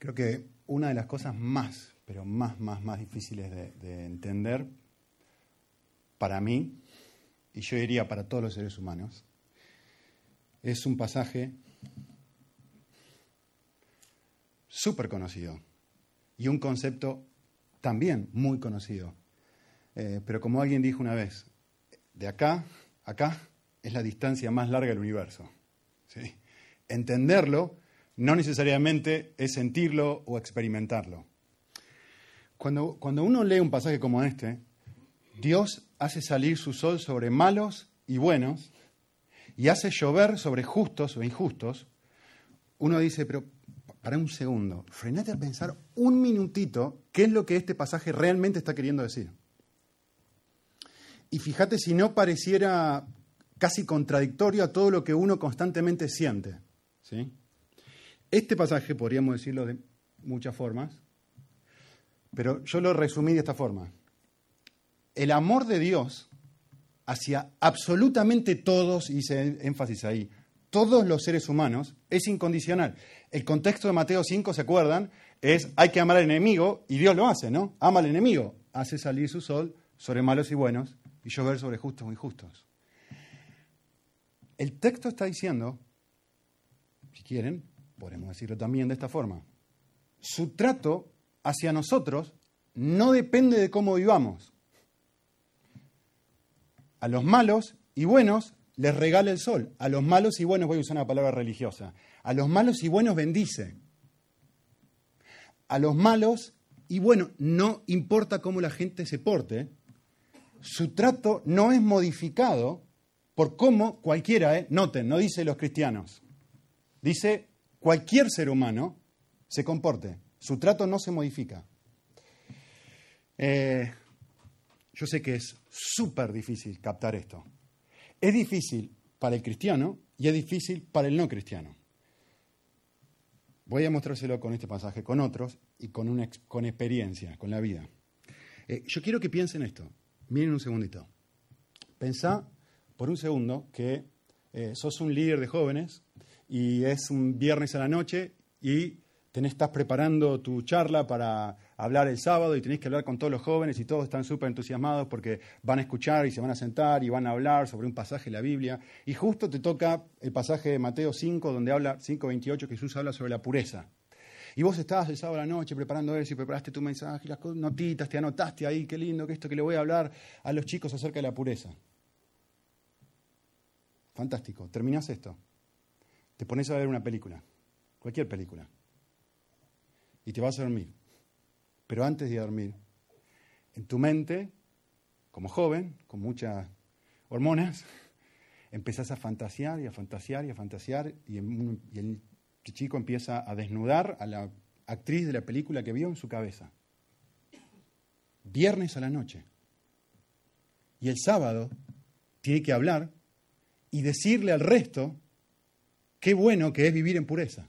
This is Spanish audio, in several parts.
Creo que una de las cosas más, pero más, más, más difíciles de, de entender para mí, y yo diría para todos los seres humanos, es un pasaje súper conocido y un concepto también muy conocido. Eh, pero como alguien dijo una vez, de acá, acá es la distancia más larga del universo. ¿sí? Entenderlo no necesariamente es sentirlo o experimentarlo. Cuando, cuando uno lee un pasaje como este, Dios hace salir su sol sobre malos y buenos y hace llover sobre justos o injustos, uno dice, pero para un segundo, frenate a pensar un minutito qué es lo que este pasaje realmente está queriendo decir. Y fíjate si no pareciera casi contradictorio a todo lo que uno constantemente siente. ¿sí? Este pasaje podríamos decirlo de muchas formas, pero yo lo resumí de esta forma. El amor de Dios hacia absolutamente todos, hice énfasis ahí, todos los seres humanos, es incondicional. El contexto de Mateo 5, ¿se acuerdan? Es hay que amar al enemigo y Dios lo hace, ¿no? Ama al enemigo, hace salir su sol sobre malos y buenos y llover sobre justos o injustos. El texto está diciendo, si quieren, podemos decirlo también de esta forma, su trato hacia nosotros no depende de cómo vivamos. A los malos y buenos les regala el sol. A los malos y buenos, voy a usar una palabra religiosa, a los malos y buenos bendice. A los malos y buenos, no importa cómo la gente se porte, su trato no es modificado por cómo cualquiera, ¿eh? noten, no dice los cristianos, dice cualquier ser humano se comporte. Su trato no se modifica. Eh, yo sé que es súper difícil captar esto. Es difícil para el cristiano y es difícil para el no cristiano. Voy a mostrárselo con este pasaje, con otros y con, con experiencia, con la vida. Eh, yo quiero que piensen esto. Miren un segundito. Pensá por un segundo que eh, sos un líder de jóvenes y es un viernes a la noche y tenés, estás preparando tu charla para hablar el sábado y tenés que hablar con todos los jóvenes y todos están súper entusiasmados porque van a escuchar y se van a sentar y van a hablar sobre un pasaje de la Biblia. Y justo te toca el pasaje de Mateo 5, donde habla, 5.28, Jesús habla sobre la pureza. Y vos estabas el sábado a la noche preparando eso y preparaste tu mensaje, las notitas, te anotaste ahí, qué lindo que esto que le voy a hablar a los chicos acerca de la pureza. Fantástico, terminás esto. Te pones a ver una película, cualquier película, y te vas a dormir. Pero antes de dormir, en tu mente, como joven, con muchas hormonas, empezás a fantasear y a fantasear y a fantasear y, el chico empieza a desnudar a la actriz de la película que vio en su cabeza. Viernes a la noche. Y el sábado tiene que hablar y decirle al resto qué bueno que es vivir en pureza.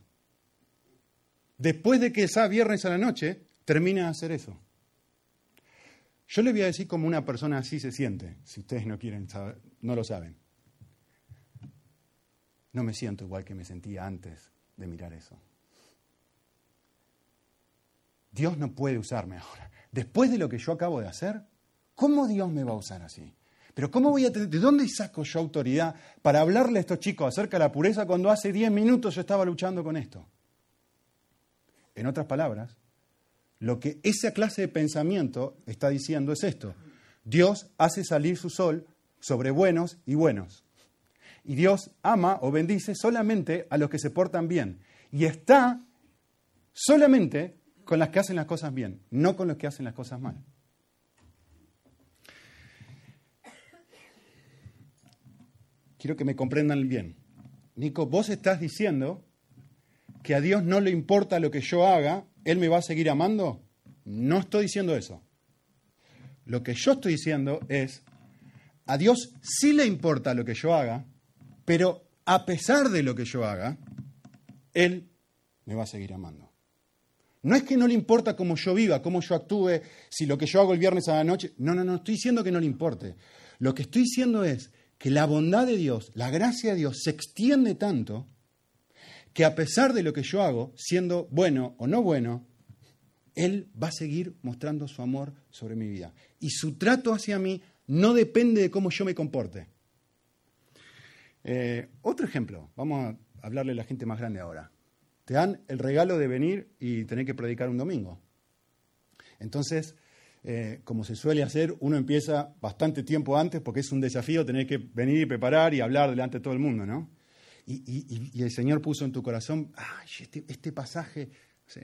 Después de que sea viernes a la noche, termina de hacer eso. Yo le voy a decir cómo una persona así se siente, si ustedes no quieren saber, no lo saben. No me siento igual que me sentía antes de mirar eso. Dios no puede usarme ahora. Después de lo que yo acabo de hacer, ¿cómo Dios me va a usar así? Pero ¿cómo voy a ¿de dónde saco yo autoridad para hablarle a estos chicos acerca de la pureza cuando hace 10 minutos yo estaba luchando con esto? En otras palabras, lo que esa clase de pensamiento está diciendo es esto. Dios hace salir su sol sobre buenos y buenos. Y Dios ama o bendice solamente a los que se portan bien. Y está solamente con las que hacen las cosas bien, no con los que hacen las cosas mal. Quiero que me comprendan bien. Nico, vos estás diciendo que a Dios no le importa lo que yo haga ¿Él me va a seguir amando? No estoy diciendo eso. Lo que yo estoy diciendo es, a Dios sí le importa lo que yo haga, pero a pesar de lo que yo haga, Él me va a seguir amando. No es que no le importa cómo yo viva, cómo yo actúe, si lo que yo hago el viernes a la noche. No, no, no, estoy diciendo que no le importe. Lo que estoy diciendo es que la bondad de Dios, la gracia de Dios se extiende tanto que a pesar de lo que yo hago, siendo bueno o no bueno, Él va a seguir mostrando su amor sobre mi vida. Y su trato hacia mí no depende de cómo yo me comporte. Eh, otro ejemplo, vamos a hablarle a la gente más grande ahora. Te dan el regalo de venir y tener que predicar un domingo. Entonces, eh, como se suele hacer, uno empieza bastante tiempo antes porque es un desafío tener que venir y preparar y hablar delante de todo el mundo, ¿no? Y, el Señor puso en tu corazón, ay, este, este pasaje,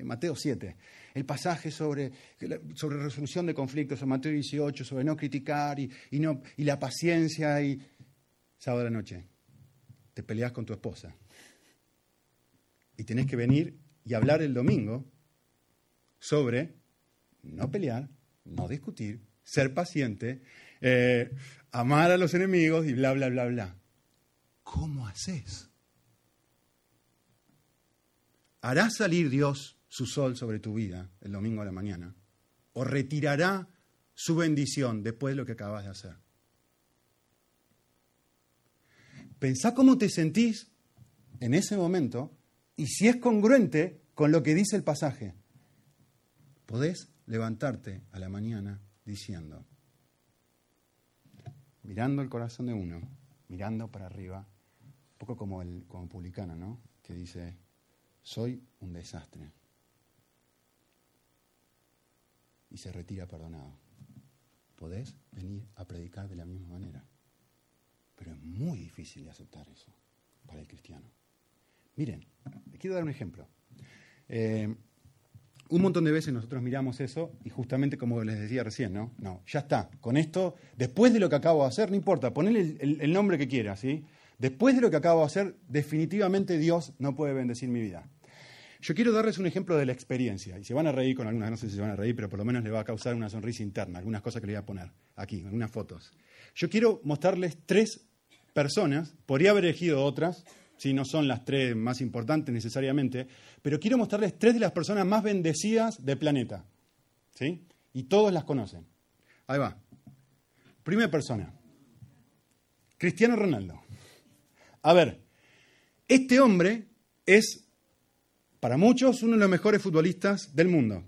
Mateo 7, el pasaje sobre, sobre resolución de conflictos, en Mateo 18, sobre no criticar y, no, y la paciencia y sábado de la noche, te peleas con tu esposa y tenés que venir y hablar el domingo sobre no pelear, no discutir, ser paciente, eh, amar a los enemigos y bla, bla, bla, bla. ¿Cómo haces? ¿Hará salir Dios su sol sobre tu vida el domingo a la mañana? ¿O retirará su bendición después de lo que acabas de hacer? Pensá cómo te sentís en ese momento y si es congruente con lo que dice el pasaje. Podés levantarte a la mañana diciendo, mirando el corazón de uno, mirando para arriba, un poco como el como publicano, ¿no? Que dice, soy un desastre. Y se retira perdonado. Podés venir a predicar de la misma manera. Pero es muy difícil de aceptar eso para el cristiano. Miren, les quiero dar un ejemplo. Eh, un montón de veces nosotros miramos eso y justamente como les decía recién, ¿no? Ya está. Con esto, después de lo que acabo de hacer, no importa, ponle el, nombre que quieras, ¿sí? Después de lo que acabo de hacer, definitivamente Dios no puede bendecir mi vida. Yo quiero darles un ejemplo de la experiencia, y se van a reír con algunas, no sé si se van a reír, pero por lo menos les va a causar una sonrisa interna, algunas cosas que les voy a poner aquí, algunas fotos. Yo quiero mostrarles tres personas, podría haber elegido otras, si no son las tres más importantes necesariamente, pero quiero mostrarles tres de las personas más bendecidas del planeta. ¿Sí? Y todos las conocen. Ahí va. Primera persona. Cristiano Ronaldo. A ver, este hombre es, para muchos, uno de los mejores futbolistas del mundo.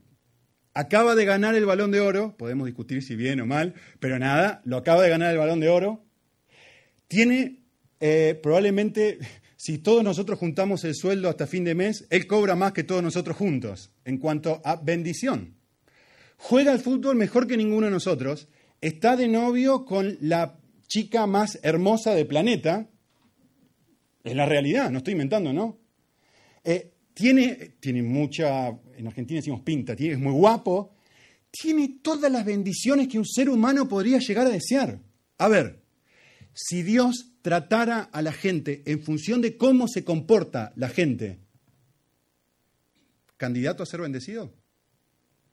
Acaba de ganar el balón de oro, podemos discutir si bien o mal, pero nada, lo acaba de ganar el balón de oro. Tiene eh, probablemente si todos nosotros juntamos el sueldo hasta fin de mes, él cobra más que todos nosotros juntos en cuanto a bendición. Juega al fútbol mejor que ninguno de nosotros, está de novio con la chica más hermosa del planeta. Es la realidad, no estoy inventando, ¿no? Eh, tiene, tiene mucha, en Argentina decimos pinta, es muy guapo, tiene todas las bendiciones que un ser humano podría llegar a desear. A ver, si Dios tratara a la gente en función de cómo se comporta la gente, ¿candidato a ser bendecido?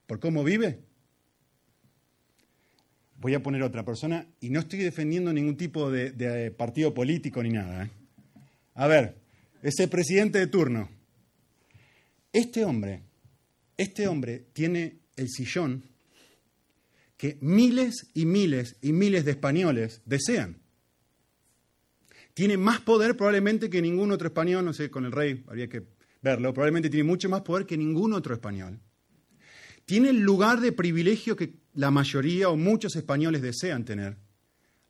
¿Por cómo vive? Voy a poner otra persona y no estoy defendiendo ningún tipo de, partido político ni nada. ¿eh? A ver, ese presidente de turno. Este hombre, este hombre tiene el sillón que miles y miles y miles de españoles desean tiene más poder probablemente que ningún otro español, no sé, con el rey habría que verlo, probablemente tiene mucho más poder que ningún otro español. Tiene el lugar de privilegio que la mayoría o muchos españoles desean tener.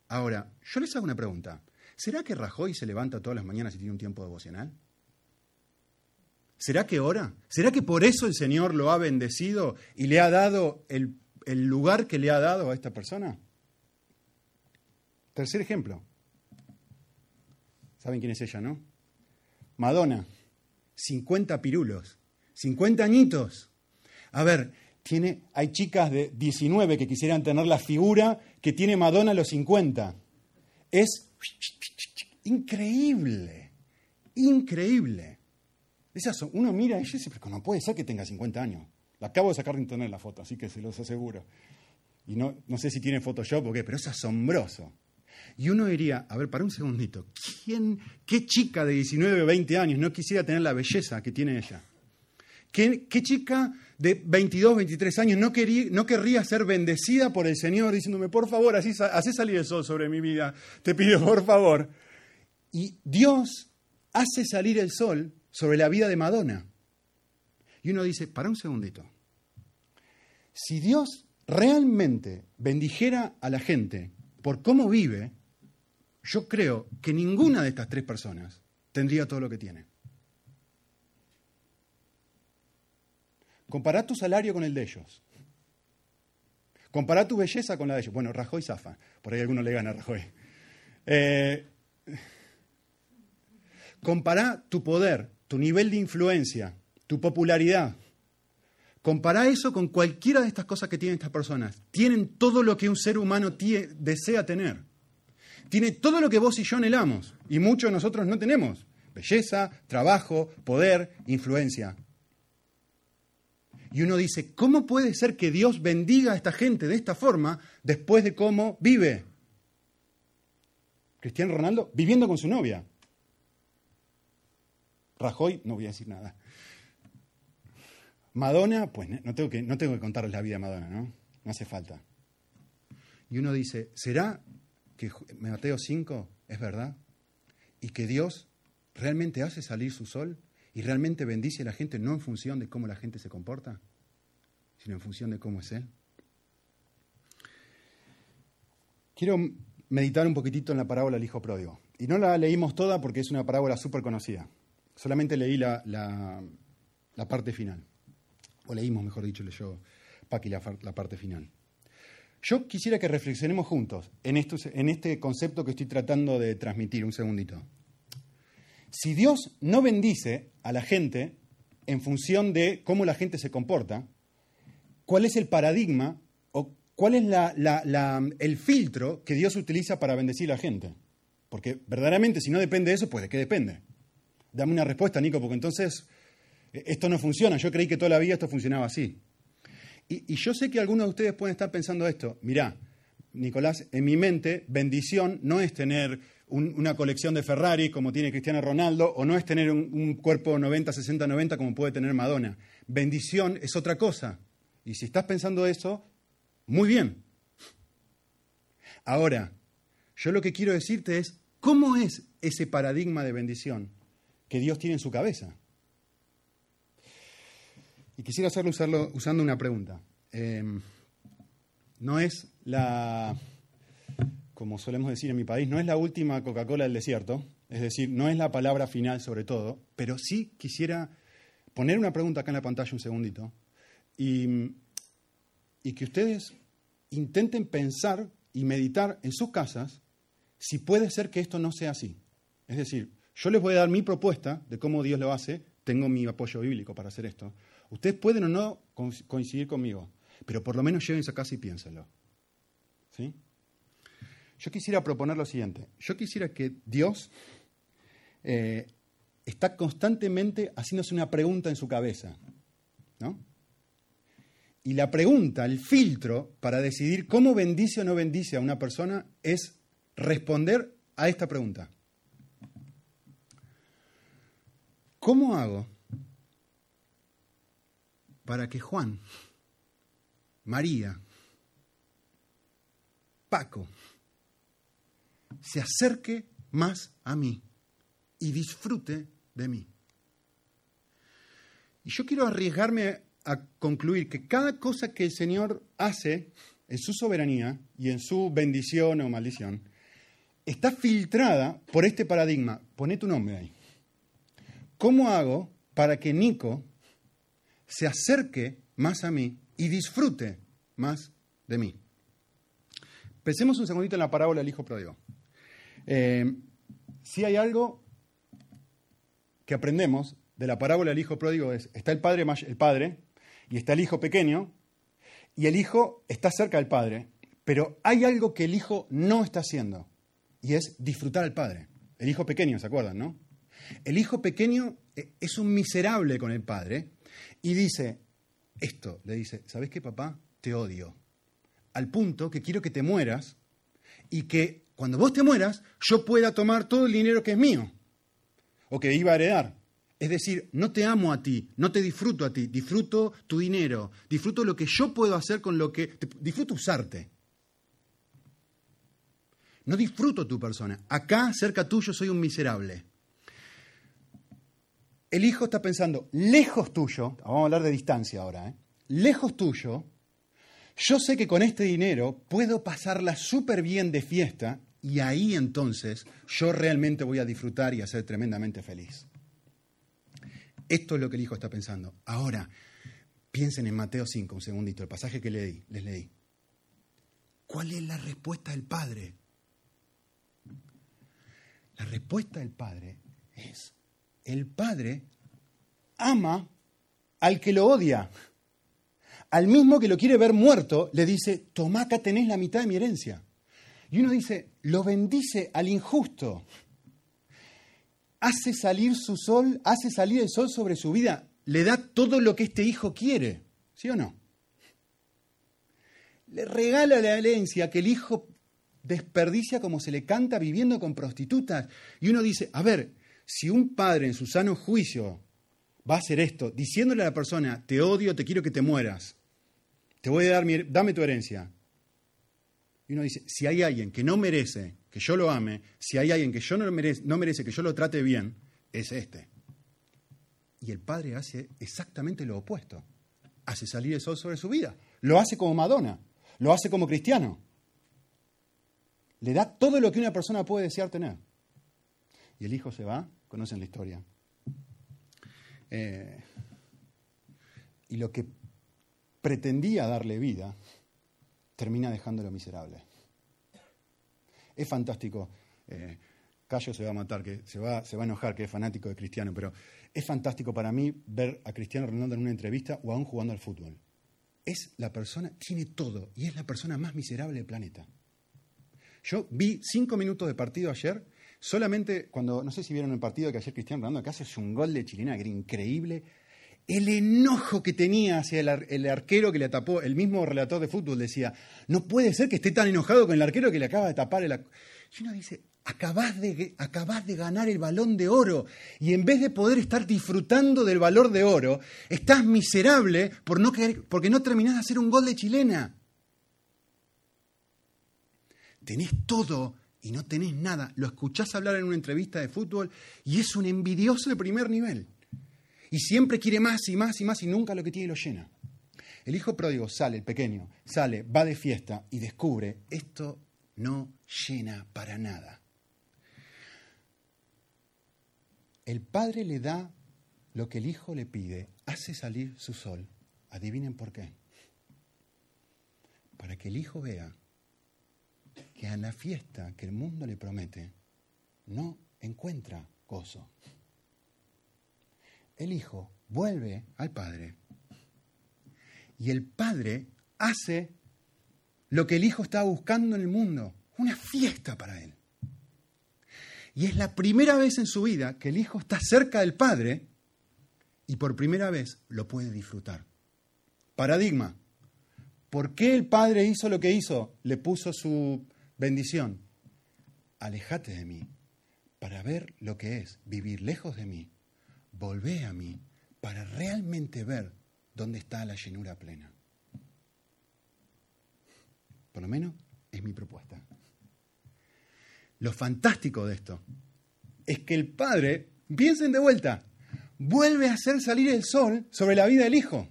Ahora, yo les hago una pregunta. ¿Será que Rajoy se levanta todas las mañanas y tiene un tiempo devocional? ¿Será que ora? ¿Será que por eso el Señor lo ha bendecido y le ha dado el, el lugar que le ha dado a esta persona? Tercer ejemplo. ¿Saben quién es ella, no? Madonna, 50 pirulos, 50 añitos. A ver, tiene, hay chicas de 19 que quisieran tener la figura que tiene Madonna a los 50. Es increíble, increíble. Esas uno mira y dice, pero no puede ser que tenga 50 años. La acabo de sacar de internet la foto, así que se los aseguro. Y no, no sé si tiene Photoshop o qué, pero es asombroso. Y uno diría, a ver, para un segundito, ¿quién, qué chica de 19 o 20 años no quisiera tener la belleza que tiene ella? ¿Qué, chica de 22, 23 años no, quería, no querría ser bendecida por el Señor diciéndome, por favor, así, así salir el sol sobre mi vida, te pido por favor? Y Dios hace salir el sol sobre la vida de Madonna. Y uno dice, para un segundito, si Dios realmente bendijera a la gente por cómo vive, yo creo que ninguna de estas tres personas tendría todo lo que tiene. Compará tu salario con el de ellos. Compará tu belleza con la de ellos. Bueno, Rajoy zafa. Por ahí alguno le gana a Rajoy. Eh, compará tu poder, tu nivel de influencia, tu popularidad. Compará eso con cualquiera de estas cosas que tienen estas personas. Tienen todo lo que un ser humano desea tener. Tiene todo lo que vos y yo anhelamos. Y muchos nosotros no tenemos. Belleza, trabajo, poder, influencia. Y uno dice, ¿cómo puede ser que Dios bendiga a esta gente de esta forma después de cómo vive? Cristiano Ronaldo viviendo con su novia. Rajoy, no voy a decir nada. Madonna, pues no tengo que, no tengo que contarles la vida de Madonna, ¿no? No hace falta. Y uno dice, ¿será que Mateo 5 es verdad? ¿Y que Dios realmente hace salir su sol? y realmente bendice a la gente no en función de cómo la gente se comporta, sino en función de cómo es Él. Quiero meditar un poquitito en la parábola del Hijo Pródigo. Y no la leímos toda porque es una parábola súper conocida. Solamente leí la, la, parte final. O leímos, mejor dicho, leyó Paqui la, la parte final. Yo quisiera que reflexionemos juntos en, en este concepto que estoy tratando de transmitir. Un segundito. Si Dios no bendice a la gente en función de cómo la gente se comporta, ¿cuál es el paradigma o cuál es el filtro que Dios utiliza para bendecir a la gente? Porque verdaderamente si no depende de eso, pues de qué depende. Dame una respuesta, Nico, porque entonces eh, esto no funciona. Yo creí que toda la vida esto funcionaba así. Y, yo sé que algunos de ustedes pueden estar pensando esto. Mirá, Nicolás, en mi mente, bendición no es tener una colección de Ferrari como tiene Cristiano Ronaldo, o no es tener un, cuerpo 90, 60, 90 como puede tener Madonna. Bendición es otra cosa. Y si estás pensando eso, muy bien. Ahora, yo lo que quiero decirte es, ¿cómo es ese paradigma de bendición que Dios tiene en su cabeza? Y quisiera hacerlo usando una pregunta. Em, no es la como solemos decir en mi país, no es la última Coca-Cola del desierto, es decir, no es la palabra final sobre todo, pero sí quisiera poner una pregunta acá en la pantalla un segundito y, y que ustedes intenten pensar y meditar en sus casas si puede ser que esto no sea así. Es decir, yo les voy a dar mi propuesta de cómo Dios lo hace, tengo mi apoyo bíblico para hacer esto. Ustedes pueden o no coincidir conmigo, pero por lo menos llévense a casa y piénsenlo. ¿Sí? Yo quisiera proponer lo siguiente. Yo quisiera que Dios eh, está constantemente haciéndose una pregunta en su cabeza. ¿no? Y la pregunta, el filtro para decidir cómo bendice o no bendice a una persona es responder a esta pregunta. ¿Cómo hago para que Juan, María, Paco, se acerque más a mí y disfrute de mí. Y yo quiero arriesgarme a concluir que cada cosa que el Señor hace en su soberanía y en su bendición o maldición, está filtrada por este paradigma. Poné tu nombre ahí. ¿Cómo hago para que Nico se acerque más a mí y disfrute más de mí? Pensemos un segundito en la parábola del hijo pródigo. Eh, si hay algo que aprendemos de la parábola del hijo pródigo es, está el padre, el padre y está el hijo pequeño, y el hijo está cerca del padre, pero hay algo que el hijo no está haciendo, y es disfrutar al padre. El hijo pequeño, ¿se acuerdan, no? El hijo pequeño eh, es un miserable con el padre y dice esto, le dice, ¿sabes qué, papá? Te odio. Al punto que quiero que te mueras y que cuando vos te mueras, yo pueda tomar todo el dinero que es mío o que iba a heredar. Es decir, no te amo a ti, no te disfruto a ti, disfruto tu dinero, disfruto lo que yo puedo hacer con lo que... disfruto usarte. No disfruto tu persona. Acá, cerca tuyo, soy un miserable. El hijo está pensando, lejos tuyo, vamos a hablar de distancia ahora, ¿eh? lejos tuyo, yo sé que con este dinero puedo pasarla súper bien de fiesta y ahí entonces yo realmente voy a disfrutar y a ser tremendamente feliz. Esto es lo que el hijo está pensando. Ahora, piensen en Mateo 5, un segundito, el pasaje que leí, les leí. ¿Cuál es la respuesta del Padre? La respuesta del Padre es, el Padre ama al que lo odia. Al mismo que lo quiere ver muerto, le dice, tomá acá tenés la mitad de mi herencia. Y uno dice, lo bendice al injusto. Hace salir su sol, hace salir el sol sobre su vida. Le da todo lo que este hijo quiere. ¿Sí o no? Le regala la herencia que el hijo desperdicia como se le canta viviendo con prostitutas. Y uno dice, a ver, si un padre en su sano juicio va a hacer esto, diciéndole a la persona, te odio, te quiero que te mueras, te voy a dar mi, dame tu herencia. Y uno dice, si hay alguien que no merece que yo lo ame, si hay alguien que yo no merece, no merece que yo lo trate bien, es este. Y el padre hace exactamente lo opuesto. Hace salir el sol sobre su vida. Lo hace como Madonna. Lo hace como cristiano. Le da todo lo que una persona puede desear tener. Y el hijo se va, conocen la historia. Eh, y lo que pretendía darle vida, termina dejándolo miserable. Es fantástico. Eh, Cayo se va a matar, que se va, se va a enojar, que es fanático de Cristiano, pero es fantástico para mí ver a Cristiano Ronaldo en una entrevista o aún jugando al fútbol. Es la persona, tiene todo y es la persona más miserable del planeta. Yo vi cinco minutos de partido ayer, solamente cuando, no sé si vieron el partido que ayer Cristiano Ronaldo que hace un gol de chilena increíble. El enojo que tenía hacia el, arquero que le tapó, el mismo relator de fútbol decía, no puede ser que esté tan enojado con el arquero que le acaba de tapar el... Y uno dice, acabás de, de ganar el balón de oro y en vez de poder estar disfrutando del valor de oro, estás miserable por no porque no terminás de hacer un gol de chilena tenés todo y no tenés nada. Lo escuchás hablar en una entrevista de fútbol y es un envidioso de primer nivel. Y siempre quiere más y más y más y nunca lo que tiene lo llena. El hijo pródigo sale, el pequeño, sale, va de fiesta y descubre, esto no llena para nada. El padre le da lo que el hijo le pide, hace salir su sol. Adivinen por qué. Para que el hijo vea que a la fiesta que el mundo le promete no encuentra gozo. El hijo vuelve al padre y el padre hace lo que el hijo estaba buscando en el mundo, una fiesta para él. Y es la primera vez en su vida que el hijo está cerca del padre y por primera vez lo puede disfrutar. Paradigma. ¿Por qué el padre hizo lo que hizo? Le puso su bendición, alejate de mí para ver lo que es vivir lejos de mí. Volvé a mí para realmente ver dónde está la llenura plena. Por lo menos es mi propuesta. Lo fantástico de esto es que el Padre, piensen de vuelta, vuelve a hacer salir el sol sobre la vida del Hijo.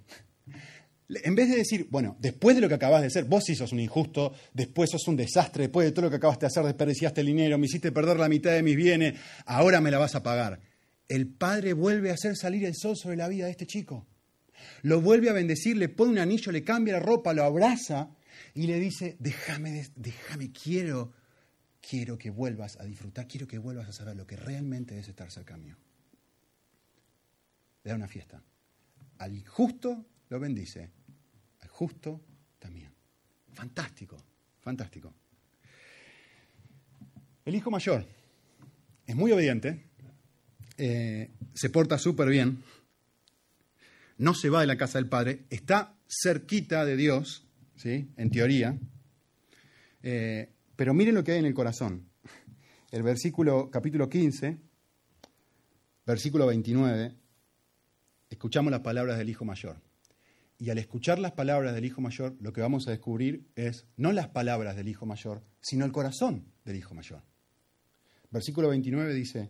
En vez de decir, bueno, después de lo que acabas de hacer, vos sí sos un injusto, después sos un desastre, después de todo lo que acabaste de hacer, desperdiciaste el dinero, me hiciste perder la mitad de mis bienes, ahora me la vas a pagar. El padre vuelve a hacer salir el sol sobre la vida de este chico. Lo vuelve a bendecir, le pone un anillo, le cambia la ropa, lo abraza y le dice, déjame, déjame, quiero, quiero que vuelvas a disfrutar, quiero que vuelvas a saber lo que realmente es estar cerca mío. Le da una fiesta. Al injusto lo bendice, al justo también. Fantástico, fantástico. El hijo mayor es muy obediente, eh, se porta súper bien, no se va de la casa del padre, está cerquita de Dios, ¿sí? en teoría, eh, pero miren lo que hay en el corazón. El versículo, capítulo 15, versículo 29, escuchamos las palabras del hijo mayor. Y al escuchar las palabras del Hijo Mayor, lo que vamos a descubrir es no las palabras del Hijo Mayor, sino el corazón del Hijo Mayor. Versículo 29 dice,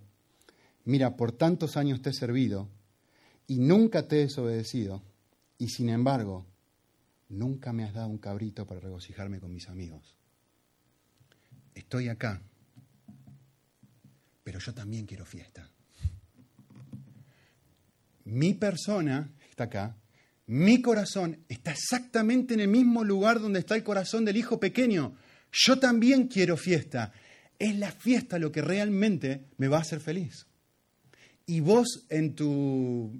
mira, por tantos años te he servido y nunca te he desobedecido, y sin embargo, nunca me has dado un cabrito para regocijarme con mis amigos. Estoy acá, pero yo también quiero fiesta. Mi persona está acá, mi corazón está exactamente en el mismo lugar donde está el corazón del hijo pequeño. Yo también quiero fiesta. Es la fiesta lo que realmente me va a hacer feliz. Y vos en tu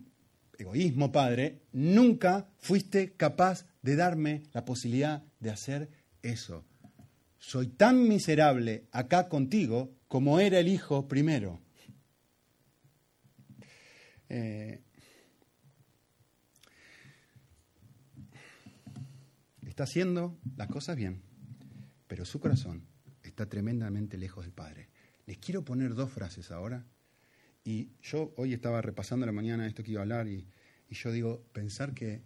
egoísmo, Padre, nunca fuiste capaz de darme la posibilidad de hacer eso. Soy tan miserable acá contigo como era el Hijo primero. Eh, está haciendo las cosas bien, pero su corazón está tremendamente lejos del Padre. Les quiero poner dos frases ahora y yo hoy estaba repasando la mañana esto que iba a hablar y, yo digo, pensar que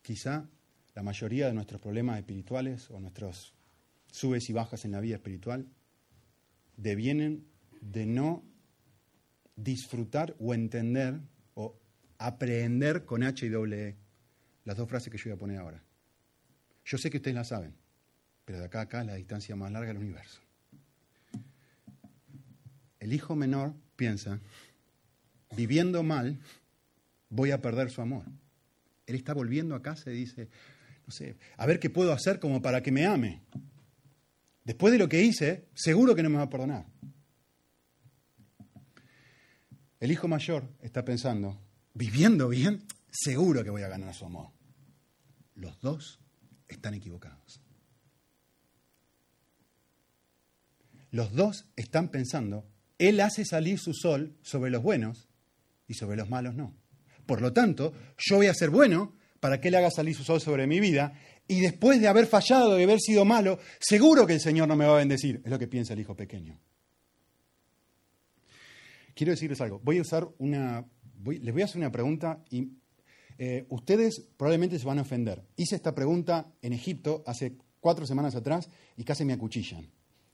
quizá la mayoría de nuestros problemas espirituales o nuestros subes y bajas en la vida espiritual devienen de no disfrutar o entender o aprender con H y doble E las dos frases que yo voy a poner ahora. Yo sé que ustedes las saben, pero de acá a acá es la distancia más larga del universo. El hijo menor piensa viviendo mal, voy a perder su amor. Él está volviendo a casa y dice, no sé, a ver qué puedo hacer como para que me ame. Después de lo que hice, seguro que no me va a perdonar. El hijo mayor está pensando, viviendo bien, seguro que voy a ganar su amor. Los dos están equivocados. Los dos están pensando, él hace salir su sol sobre los buenos y sobre los malos no. Por lo tanto, yo voy a ser bueno para que Él haga salir su sol sobre mi vida y después de haber fallado y haber sido malo, seguro que el Señor no me va a bendecir. Es lo que piensa el hijo pequeño. Quiero decirles algo. Voy a usar una. les voy a hacer una pregunta y eh, ustedes probablemente se van a ofender. Hice esta pregunta en Egipto hace cuatro semanas atrás y casi me acuchillan.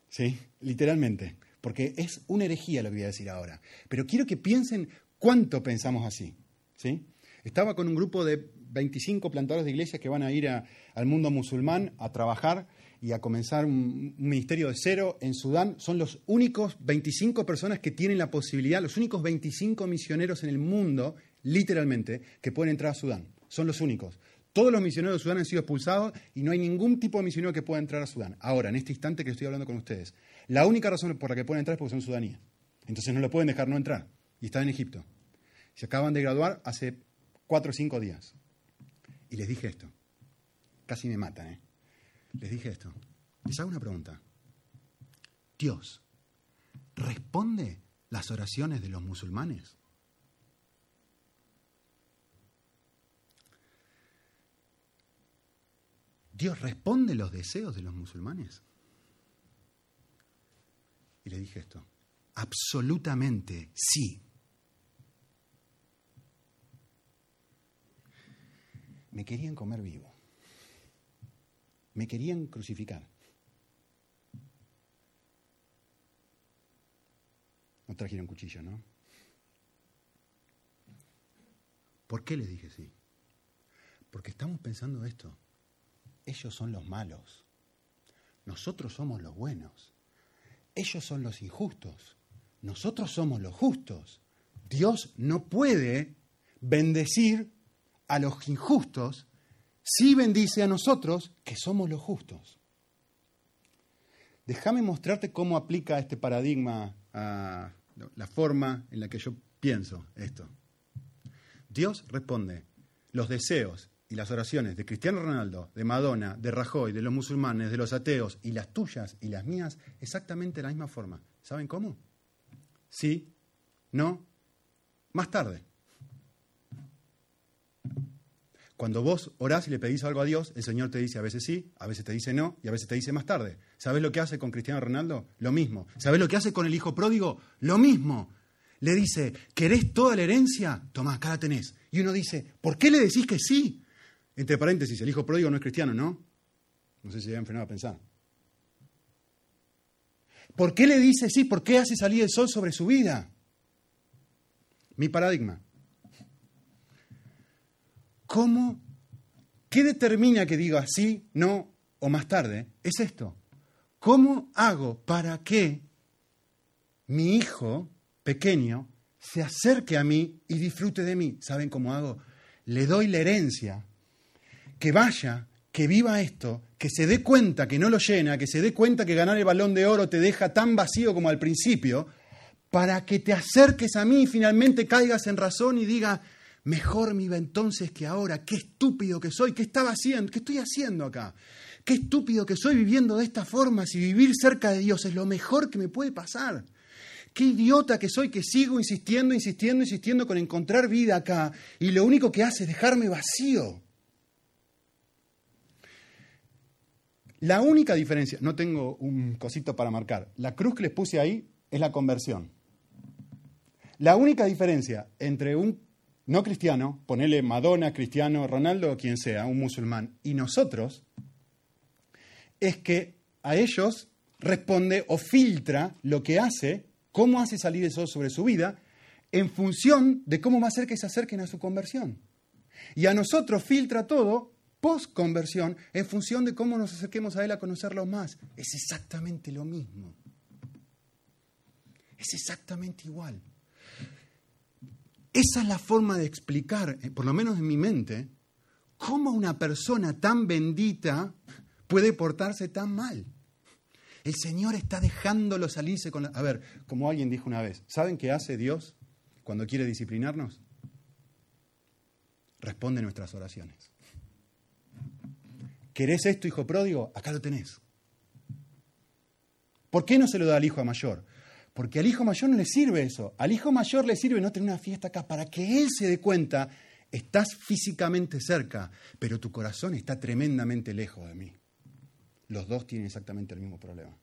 ¿Sí? Literalmente. Porque es una herejía lo que voy a decir ahora. Pero quiero que piensen ¿Cuánto pensamos así? ¿Sí? Estaba con un grupo de 25 plantadores de iglesias que van a ir al mundo musulmán a trabajar y a comenzar un, ministerio de cero en Sudán. Son los únicos 25 personas que tienen la posibilidad, los únicos 25 misioneros en el mundo, literalmente, que pueden entrar a Sudán. Son los únicos. Todos los misioneros de Sudán han sido expulsados y no hay ningún tipo de misionero que pueda entrar a Sudán. Ahora, en este instante que estoy hablando con ustedes, la única razón por la que pueden entrar es porque son sudaníes. Entonces no lo pueden dejar no entrar. Y está en Egipto. Se acaban de graduar hace cuatro o cinco días. Y les dije esto. Casi me matan, ¿eh? Les dije esto. Les hago una pregunta. Dios, ¿responde las oraciones de los musulmanes? ¿Dios responde los deseos de los musulmanes? Y le dije esto. Absolutamente sí. me querían comer vivo. Me querían crucificar. No trajeron cuchillo, ¿no? ¿Por qué les dije sí? Porque estamos pensando esto. Ellos son los malos. Nosotros somos los buenos. Ellos son los injustos. Nosotros somos los justos. Dios no puede bendecir a los injustos, sí bendice a nosotros, que somos los justos. Déjame mostrarte cómo aplica este paradigma a la forma en la que yo pienso esto. Dios responde los deseos y las oraciones de Cristiano Ronaldo, de Madonna, de Rajoy, de los musulmanes, de los ateos y las tuyas y las mías exactamente de la misma forma. ¿Saben cómo? Sí, no, más tarde. Cuando vos orás y le pedís algo a Dios, el Señor te dice a veces sí, a veces te dice no y a veces te dice más tarde. ¿Sabes lo que hace con Cristiano Ronaldo? Lo mismo. ¿Sabes lo que hace con el hijo pródigo? Lo mismo. Le dice, ¿querés toda la herencia? Tomá, acá la tenés. Y uno dice, ¿por qué le decís que sí? Entre paréntesis, el hijo pródigo no es cristiano, ¿no? No sé si habían frenado a pensar. ¿Por qué le dice sí? ¿Por qué hace salir el sol sobre su vida? Mi paradigma. ¿Cómo? ¿Qué determina que diga sí, no o más tarde? Es esto. ¿Cómo hago para que mi hijo pequeño se acerque a mí y disfrute de mí? ¿Saben cómo hago? Le doy la herencia, que vaya, que viva esto, que se dé cuenta que no lo llena, que se dé cuenta que ganar el balón de oro te deja tan vacío como al principio, para que te acerques a mí y finalmente caigas en razón y diga, mejor me entonces que ahora, qué estúpido que soy, qué estaba haciendo, qué estoy haciendo acá, qué estúpido que soy viviendo de esta forma, si vivir cerca de Dios es lo mejor que me puede pasar. Qué idiota que soy que sigo insistiendo, insistiendo, insistiendo con encontrar vida acá y lo único que hace es dejarme vacío. La única diferencia, no tengo un cosito para marcar, la cruz que les puse ahí es la conversión. La única diferencia entre un no cristiano, ponele Madonna, cristiano, Ronaldo o quien sea, un musulmán, y nosotros, es que a ellos responde o filtra lo que hace, cómo hace salir eso sobre su vida, en función de cómo más cerca se acerquen a su conversión. Y a nosotros filtra todo post-conversión en función de cómo nos acerquemos a Él a conocerlo más. Es exactamente lo mismo. Es exactamente igual. Esa es la forma de explicar, eh, por lo menos en mi mente, cómo una persona tan bendita puede portarse tan mal. El Señor está dejándolo salirse con la... A ver, como alguien dijo una vez, ¿saben qué hace Dios cuando quiere disciplinarnos? Responde nuestras oraciones. ¿Querés esto, hijo pródigo? Acá lo tenés. ¿Por qué no se lo da al hijo mayor? Porque al hijo mayor no le sirve eso. Al hijo mayor le sirve no tener una fiesta acá para que él se dé cuenta, estás físicamente cerca, pero tu corazón está tremendamente lejos de mí. Los dos tienen exactamente el mismo problema.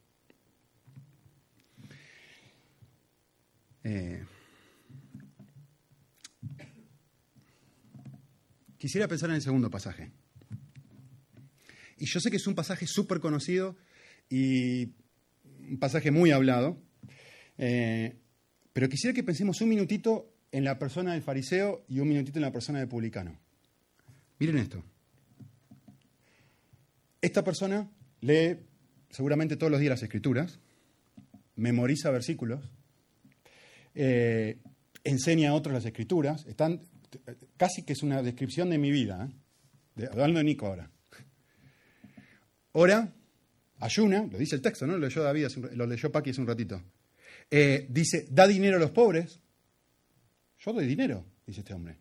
Eh, quisiera pensar en el segundo pasaje. Y yo sé que es un pasaje súper conocido y un pasaje muy hablado, eh, pero quisiera que pensemos un minutito en la persona del fariseo y un minutito en la persona del publicano. Miren esto. Esta persona lee seguramente todos los días las escrituras, memoriza versículos, eh, enseña a otros las escrituras, están, casi que es una descripción de mi vida, ¿eh? hablando de Nico ahora ora, ayuna, lo dice el texto, ¿no? Lo leyó David, lo leyó Paqui hace un ratito. Eh, dice, da dinero a los pobres. Yo doy dinero, dice este hombre.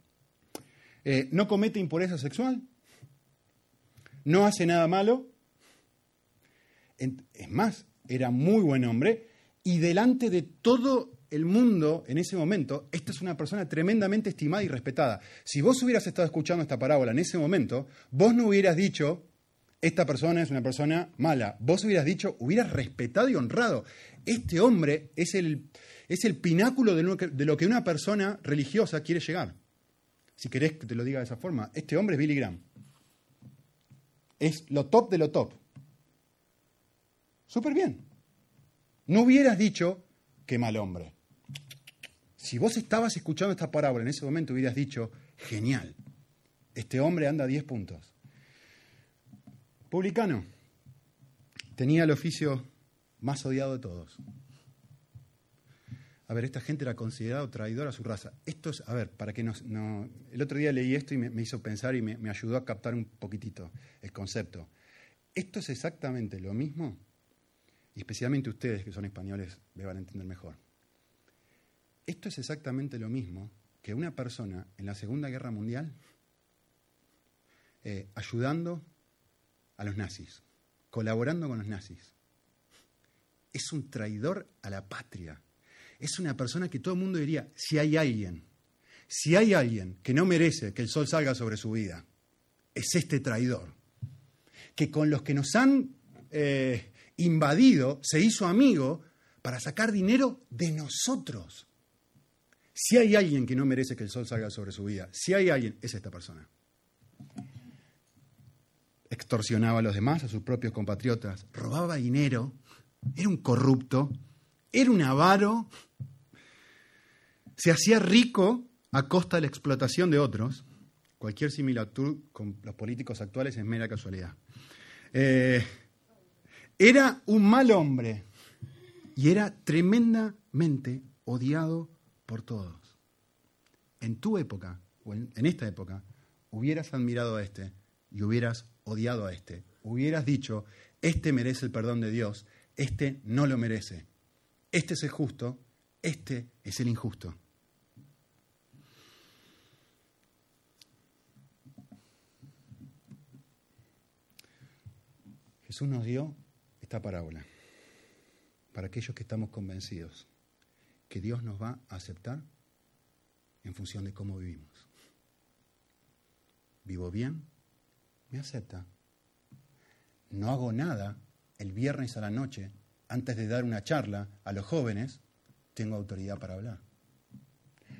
Eh, no comete impureza sexual. No hace nada malo. Es más, era muy buen hombre. Y delante de todo el mundo en ese momento, esta es una persona tremendamente estimada y respetada. Si vos hubieras estado escuchando esta parábola en ese momento, vos no hubieras dicho, esta persona es una persona mala. Vos hubieras dicho, hubieras respetado y honrado. Este hombre es el, es el pináculo de lo, que, de lo que una persona religiosa quiere llegar. Si querés que te lo diga de esa forma, este hombre es Billy Graham. Es lo top de lo top. Súper bien. No hubieras dicho, qué mal hombre. Si vos estabas escuchando esta parábola en ese momento, hubieras dicho, genial. Este hombre anda a 10 puntos. Publicano. Tenía el oficio más odiado de todos. A ver, esta gente era considerada traidora a su raza. Esto es, a ver, para que nos, no, el otro día leí esto y me, hizo pensar y me, me, ayudó a captar un poquitito el concepto. Esto es exactamente lo mismo, y especialmente ustedes que son españoles me van a entender mejor. Esto es exactamente lo mismo que una persona en la Segunda Guerra Mundial eh, ayudando a los nazis, colaborando con los nazis. Es un traidor a la patria. Es una persona que todo el mundo diría, si hay alguien, si hay alguien que no merece que el sol salga sobre su vida, es este traidor, que con los que nos han eh, invadido se hizo amigo para sacar dinero de nosotros. Si hay alguien que no merece que el sol salga sobre su vida, si hay alguien, es esta persona extorsionaba a los demás, a sus propios compatriotas, robaba dinero, era un corrupto, era un avaro, se hacía rico a costa de la explotación de otros, Cualquier similitud con los políticos actuales es mera casualidad. Eh, era un mal hombre y era tremendamente odiado por todos. En tu época, o en, en esta época, hubieras admirado a este y hubieras odiado a este. Hubieras dicho, este merece el perdón de Dios, este no lo merece. Este es el justo, este es el injusto. Jesús nos dio esta parábola para aquellos que estamos convencidos que Dios nos va a aceptar en función de cómo vivimos. ¿Vivo bien? Me acepta. No hago nada el viernes a la noche antes de dar una charla a los jóvenes, tengo autoridad para hablar.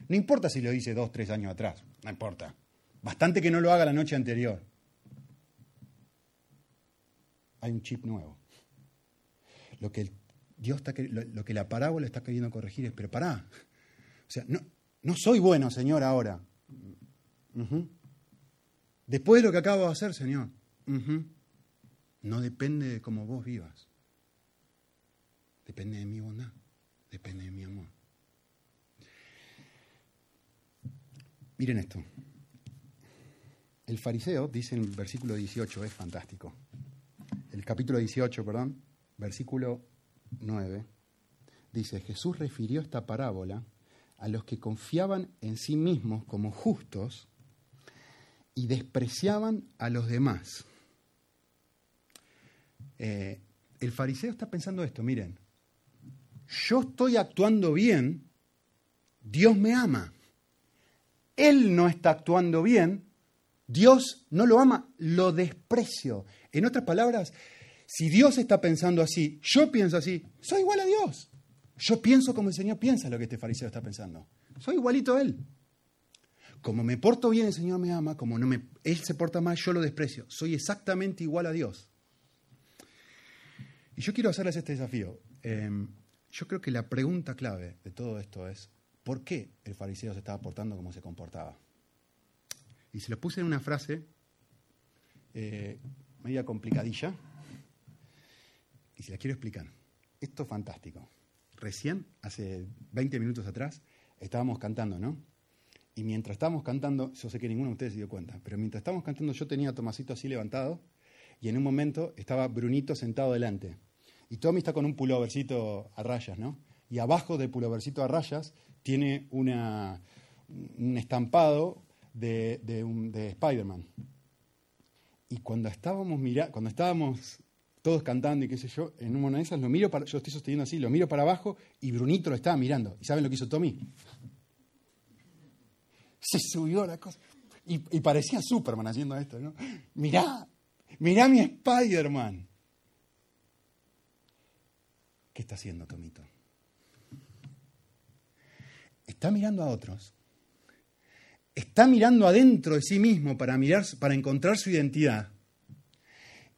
No importa si lo hice dos, tres años atrás, no importa. Bastante que no lo haga la noche anterior hay un chip nuevo. Lo que, Dios está, lo, que la parábola está queriendo corregir es, pero. O sea, no, no soy bueno, Señor, ahora. Después de lo que acabo de hacer, Señor. No depende de cómo vos vivas. Depende de mi bondad. Depende de mi amor. Miren esto. El fariseo, dice en el versículo 18, es fantástico el capítulo 18, perdón, versículo 9, dice, Jesús refirió esta parábola a los que confiaban en sí mismos como justos y despreciaban a los demás. Eh, el fariseo está pensando esto, miren, yo estoy actuando bien, Dios me ama. Él no está actuando bien, Dios no lo ama, lo desprecio. En otras palabras, si Dios está pensando así, yo pienso así, soy igual a Dios. Yo pienso como el Señor piensa lo que este fariseo está pensando. Soy igualito a Él. Como me porto bien, el Señor me ama, como no me, Él se porta mal, yo lo desprecio. Soy exactamente igual a Dios. Y yo quiero hacerles este desafío. Em, yo creo que la pregunta clave de todo esto es, ¿por qué el fariseo se estaba portando como se comportaba? Y se lo puse en una frase eh, media complicadilla, y se la quiero explicar. Esto es fantástico. Recién, hace 20 minutos atrás, estábamos cantando, ¿no? Y mientras estábamos cantando, yo sé que ninguno de ustedes se dio cuenta, pero mientras estábamos cantando yo tenía a Tomasito así levantado y en un momento estaba Brunito sentado delante. Y Tommy está con un pullovercito a rayas, ¿no? Y abajo del pullovercito a rayas tiene una, un estampado de, de, Spider-Man. Y cuando estábamos, mira, cuando estábamos todos cantando y qué sé yo, en una de esas lo miro para, yo estoy sosteniendo así, lo miro para abajo y Brunito lo estaba mirando. ¿Y saben lo que hizo Tommy? Se subió la cosa. Y, parecía Superman haciendo esto, ¿no? Mirá, mirá mi Spider-Man. ¿Qué está haciendo Tomito? Está mirando a otros está mirando adentro de sí mismo para, mirar, para encontrar su identidad,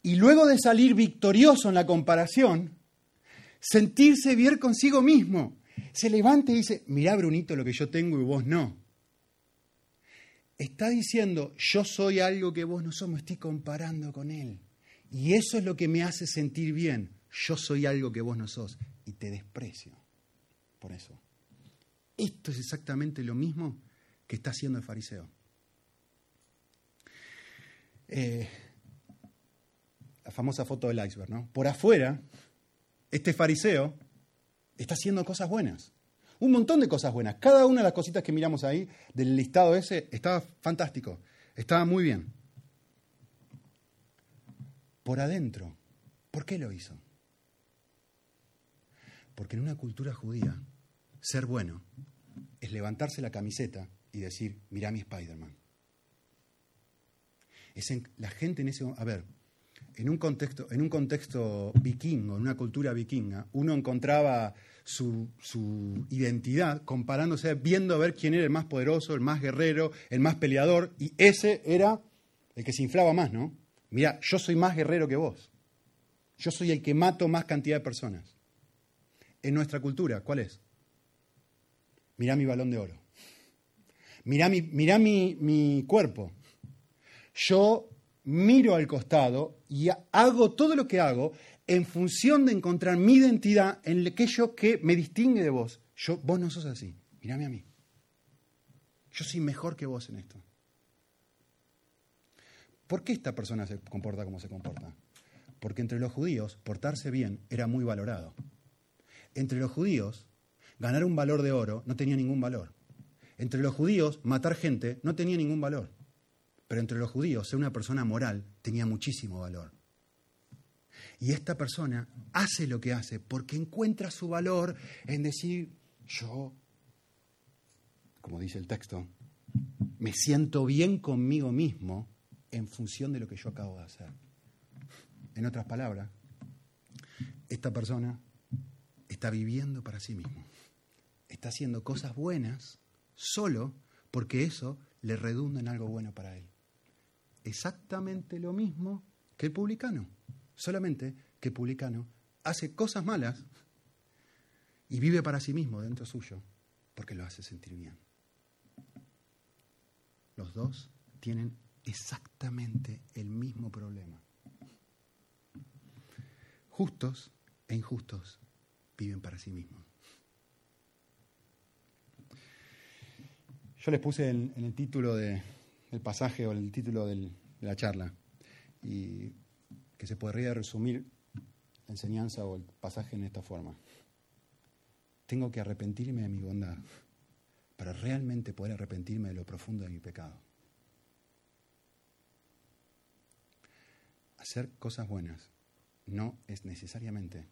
y luego de salir victorioso en la comparación, sentirse bien consigo mismo. Se levanta y dice, mirá Brunito lo que yo tengo y vos no. Está diciendo, yo soy algo que vos no sos, me estoy comparando con él. Y eso es lo que me hace sentir bien. Yo soy algo que vos no sos y te desprecio. Por eso. Esto es exactamente lo mismo que está haciendo el fariseo. Eh, la famosa foto del iceberg, ¿no? Por afuera, este fariseo está haciendo cosas buenas. Un montón de cosas buenas. Cada una de las cositas que miramos ahí del listado ese estaba fantástico. Estaba muy bien. Por adentro, ¿por qué lo hizo? Porque en una cultura judía, ser bueno es levantarse la camiseta y decir, mira mi Spider-Man. la gente en ese a ver, en un contexto, en un contexto vikingo, en una cultura vikinga, uno encontraba su, identidad comparándose, viendo a ver quién era el más poderoso, el más guerrero, el más peleador, y ese era el que se inflaba más, ¿no? Mira, yo soy más guerrero que vos. Yo soy el que mato más cantidad de personas. En nuestra cultura, ¿cuál es? Mira mi balón de oro. Mirá mi, mi, cuerpo. yo miro al costado y hago todo lo que hago en función de encontrar mi identidad en aquello que me distingue de vos. Yo, vos no sos así. Mírame a mí. Yo soy mejor que vos en esto. ¿Por qué esta persona se comporta como se comporta? Porque entre los judíos portarse bien era muy valorado. Entre los judíos ganar un valor de oro no tenía ningún valor. Entre los judíos matar gente no tenía ningún valor. Pero entre los judíos ser una persona moral tenía muchísimo valor. Y esta persona hace lo que hace porque encuentra su valor en decir, yo, como dice el texto, me siento bien conmigo mismo en función de lo que yo acabo de hacer. En otras palabras, esta persona está viviendo para sí mismo. Está haciendo cosas buenas solo porque eso le redunda en algo bueno para él. Exactamente lo mismo que el publicano. Solamente que el publicano hace cosas malas y vive para sí mismo dentro suyo porque lo hace sentir bien. Los dos tienen exactamente el mismo problema. Justos e injustos viven para sí mismos. Yo les puse en, el título del pasaje o el título de la charla y que se podría resumir la enseñanza o el pasaje en esta forma. Tengo que arrepentirme de mi bondad para realmente poder arrepentirme de lo profundo de mi pecado. Hacer cosas buenas no es necesariamente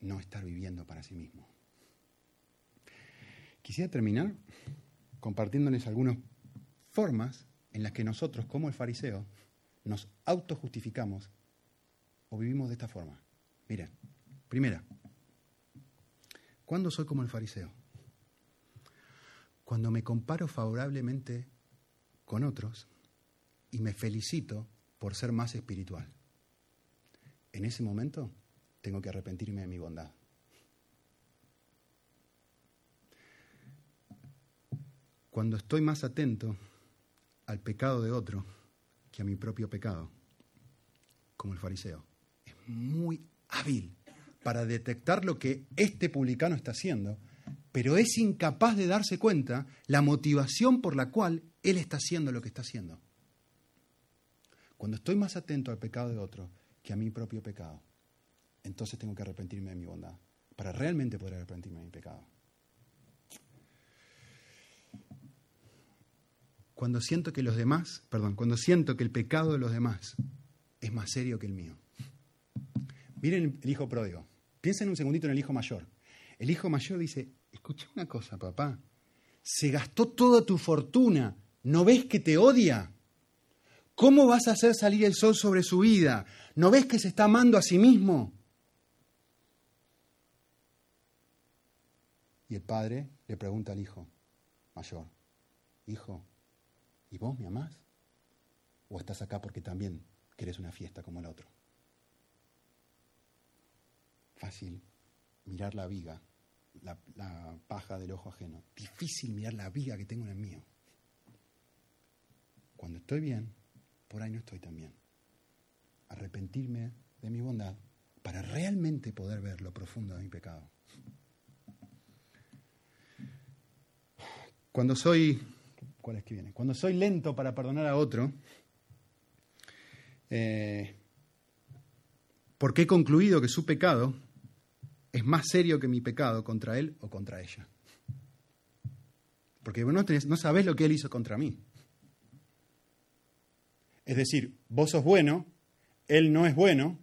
no estar viviendo para sí mismo. Quisiera terminar compartiéndoles algunas formas en las que nosotros, como el fariseo, nos autojustificamos o vivimos de esta forma. Miren, primera, ¿cuándo soy como el fariseo? Cuando me comparo favorablemente con otros y me felicito por ser más espiritual. En ese momento tengo que arrepentirme de mi bondad. Cuando estoy más atento al pecado de otro que a mi propio pecado, como el fariseo, es muy hábil para detectar lo que este publicano está haciendo, pero es incapaz de darse cuenta la motivación por la cual él está haciendo lo que está haciendo. Cuando estoy más atento al pecado de otro que a mi propio pecado, entonces tengo que arrepentirme de mi bondad, para realmente poder arrepentirme de mi pecado. Cuando siento que los demás, perdón, cuando siento que el pecado de los demás es más serio que el mío. Miren el hijo pródigo. Piensen un segundito en el hijo mayor. El hijo mayor dice, escucha una cosa, papá. Se gastó toda tu fortuna. ¿No ves que te odia? ¿Cómo vas a hacer salir el sol sobre su vida? ¿No ves que se está amando a sí mismo? Y el padre le pregunta al hijo mayor, hijo, ¿y vos me amás? ¿O estás acá porque también querés una fiesta como el otro? Fácil mirar la viga, la, paja del ojo ajeno. Difícil mirar la viga que tengo en el mío. Cuando estoy bien, por ahí no estoy tan bien. Arrepentirme de mi bondad para realmente poder ver lo profundo de mi pecado. Cuando soy, ¿cuál es que viene? Cuando soy lento para perdonar a otro, eh, porque he concluido que su pecado es más serio que mi pecado contra él o contra ella. Porque vos no, no sabés lo que él hizo contra mí. Es decir, vos sos bueno, él no es bueno,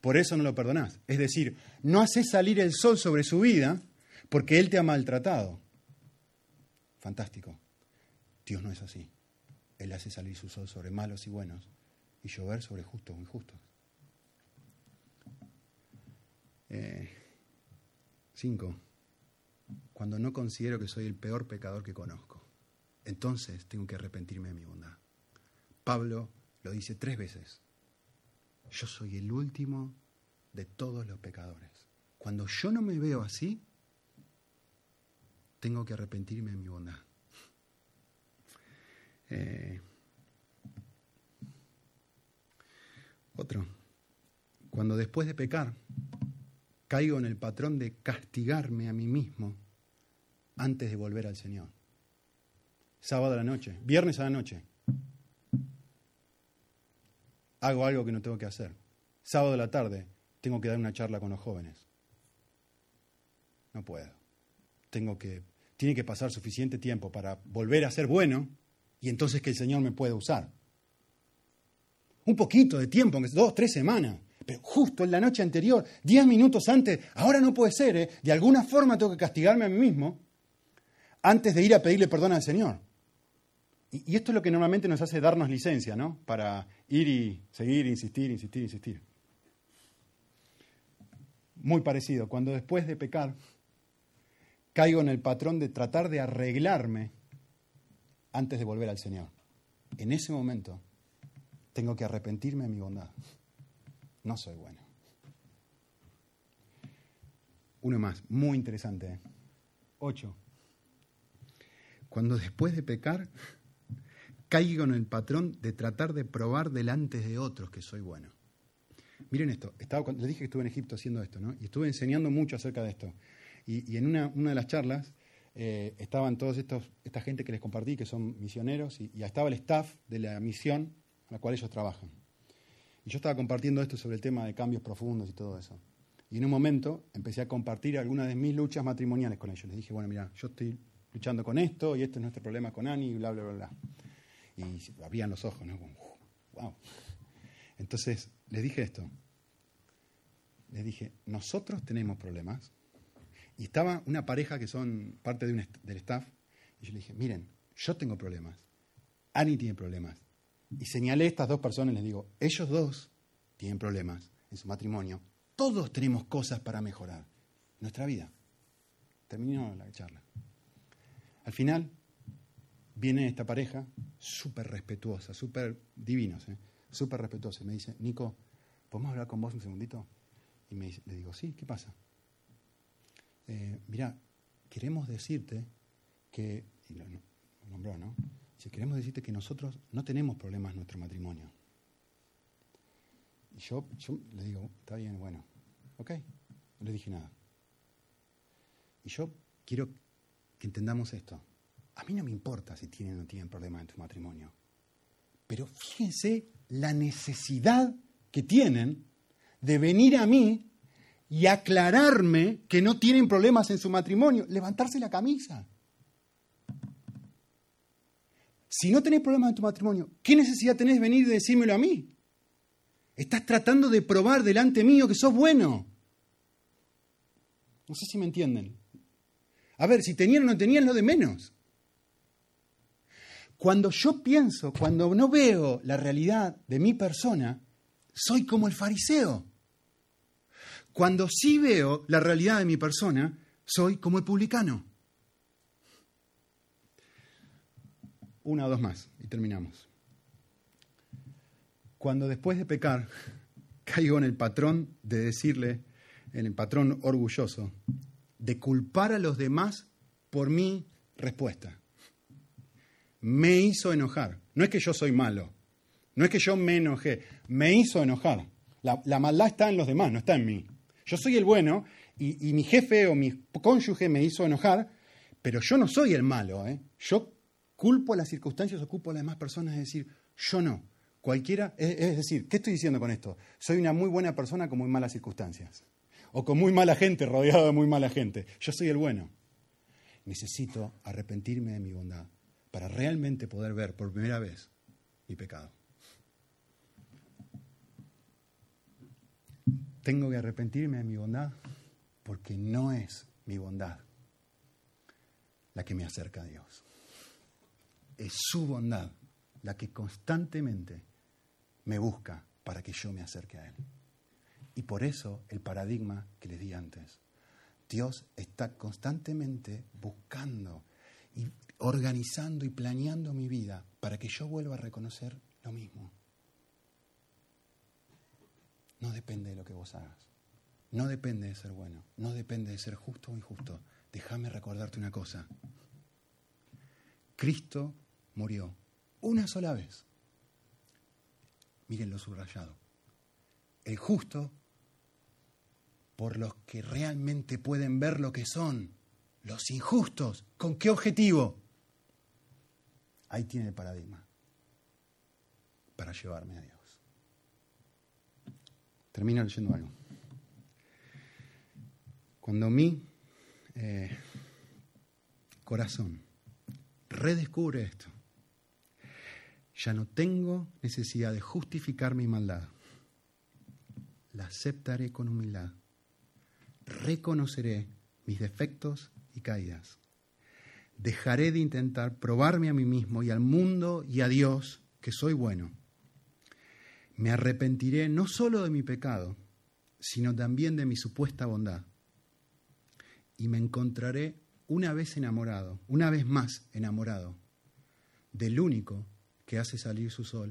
por eso no lo perdonás. Es decir, no haces salir el sol sobre su vida porque él te ha maltratado. Fantástico. Dios no es así. Él hace salir su sol sobre malos y buenos y llover sobre justos o injustos. Eh, cinco. Cuando no considero que soy el peor pecador que conozco, entonces tengo que arrepentirme de mi bondad. Pablo lo dice tres veces. Yo soy el último de todos los pecadores. Cuando yo no me veo así, tengo que arrepentirme de mi bondad. Eh, otro. Cuando después de pecar caigo en el patrón de castigarme a mí mismo antes de volver al Señor. Sábado a la noche, viernes a la noche. Hago algo que no tengo que hacer. Sábado a la tarde tengo que dar una charla con los jóvenes. No puedo. Tengo que tiene que pasar suficiente tiempo para volver a ser bueno y entonces que el Señor me pueda usar. Un poquito de tiempo, dos, tres semanas, pero justo en la noche anterior, diez minutos antes, ahora no puede ser, ¿eh? de alguna forma tengo que castigarme a mí mismo antes de ir a pedirle perdón al Señor. Y, esto es lo que normalmente nos hace darnos licencia, ¿no? Para ir y seguir, insistir, insistir, insistir. Muy parecido, cuando después de pecar caigo en el patrón de tratar de arreglarme antes de volver al Señor. En ese momento tengo que arrepentirme de mi bondad. No soy bueno. Uno más, muy interesante. ¿eh? Ocho. Cuando después de pecar caigo en el patrón de tratar de probar delante de otros que soy bueno. Miren esto, estaba, les dije que estuve en Egipto haciendo esto, ¿no? Y estuve enseñando mucho acerca de esto. Y, en una, de las charlas eh, estaban todos estos, esta gente que les compartí, que son misioneros, y, y estaba el staff de la misión a la cual ellos trabajan. Y yo estaba compartiendo esto sobre el tema de cambios profundos y todo eso. Y en un momento empecé a compartir algunas de mis luchas matrimoniales con ellos. Les dije, bueno, mira, yo estoy luchando con esto y este es nuestro problema con Ani, y bla, bla, bla, bla. Y abrían los ojos, ¿no? wow. Entonces les dije esto. Les dije, nosotros tenemos problemas, y estaba una pareja que son parte de del staff, y yo le dije, miren, yo tengo problemas, Annie tiene problemas. Y señalé a estas dos personas y les digo, ellos dos tienen problemas en su matrimonio, todos tenemos cosas para mejorar nuestra vida. Terminó la charla. Al final viene esta pareja súper respetuosa, súper divinos, ¿eh? súper respetuosa. Y me dice, Nico, ¿podemos hablar con vos un segundito? Y me le digo, sí, ¿qué pasa? Eh, mira, queremos decirte que, y lo, nombró, ¿no? Si queremos decirte que nosotros no tenemos problemas en nuestro matrimonio. Y yo, yo le digo, está bien, bueno, ok, no le dije nada. Y yo quiero que entendamos esto. A mí no me importa si tienen o no tienen problemas en tu matrimonio. Pero fíjense la necesidad que tienen de venir a mí y aclararme que no tienen problemas en su matrimonio, levantarse la camisa. Si no tenés problemas en tu matrimonio, ¿qué necesidad tenés de venir y decírmelo a mí? Estás tratando de probar delante mío que sos bueno. No sé si me entienden. A ver, si tenían o no tenían, lo de menos. Cuando yo pienso, cuando no veo la realidad de mi persona, soy como el fariseo. Cuando sí veo la realidad de mi persona, soy como el publicano. Una o dos más y terminamos. Cuando después de pecar caigo en el patrón de decirle, en el patrón orgulloso, de culpar a los demás por mi respuesta. Me hizo enojar. No es que yo soy malo, no es que yo me enojé, me hizo enojar. La, la maldad está en los demás, no está en mí. Yo soy el bueno y, mi jefe o mi cónyuge me hizo enojar, pero yo no soy el malo. ¿eh? Yo culpo a las circunstancias, ocupo a las demás personas, es decir, yo no. Cualquiera, es, decir, ¿qué estoy diciendo con esto? Soy una muy buena persona con muy malas circunstancias. O con muy mala gente, rodeado de muy mala gente. Yo soy el bueno. Necesito arrepentirme de mi bondad para realmente poder ver por primera vez mi pecado. Tengo que arrepentirme de mi bondad porque no es mi bondad la que me acerca a Dios. Es su bondad la que constantemente me busca para que yo me acerque a Él. Y por eso el paradigma que les di antes. Dios está constantemente buscando y organizando y planeando mi vida para que yo vuelva a reconocer lo mismo. No depende de lo que vos hagas. No depende de ser bueno. No depende de ser justo o injusto. Déjame recordarte una cosa. Cristo murió una sola vez. Miren lo subrayado. El justo por los que realmente pueden ver lo que son, los injustos. ¿Con qué objetivo? Ahí tiene el paradigma para llevarme a Dios. Termino leyendo algo. Cuando mi eh, corazón redescubre esto, ya no tengo necesidad de justificar mi maldad. La aceptaré con humildad. Reconoceré mis defectos y caídas. Dejaré de intentar probarme a mí mismo y al mundo y a Dios que soy bueno. Me arrepentiré no solo de mi pecado, sino también de mi supuesta bondad. Y me encontraré una vez enamorado, una vez más enamorado, del único que hace salir su sol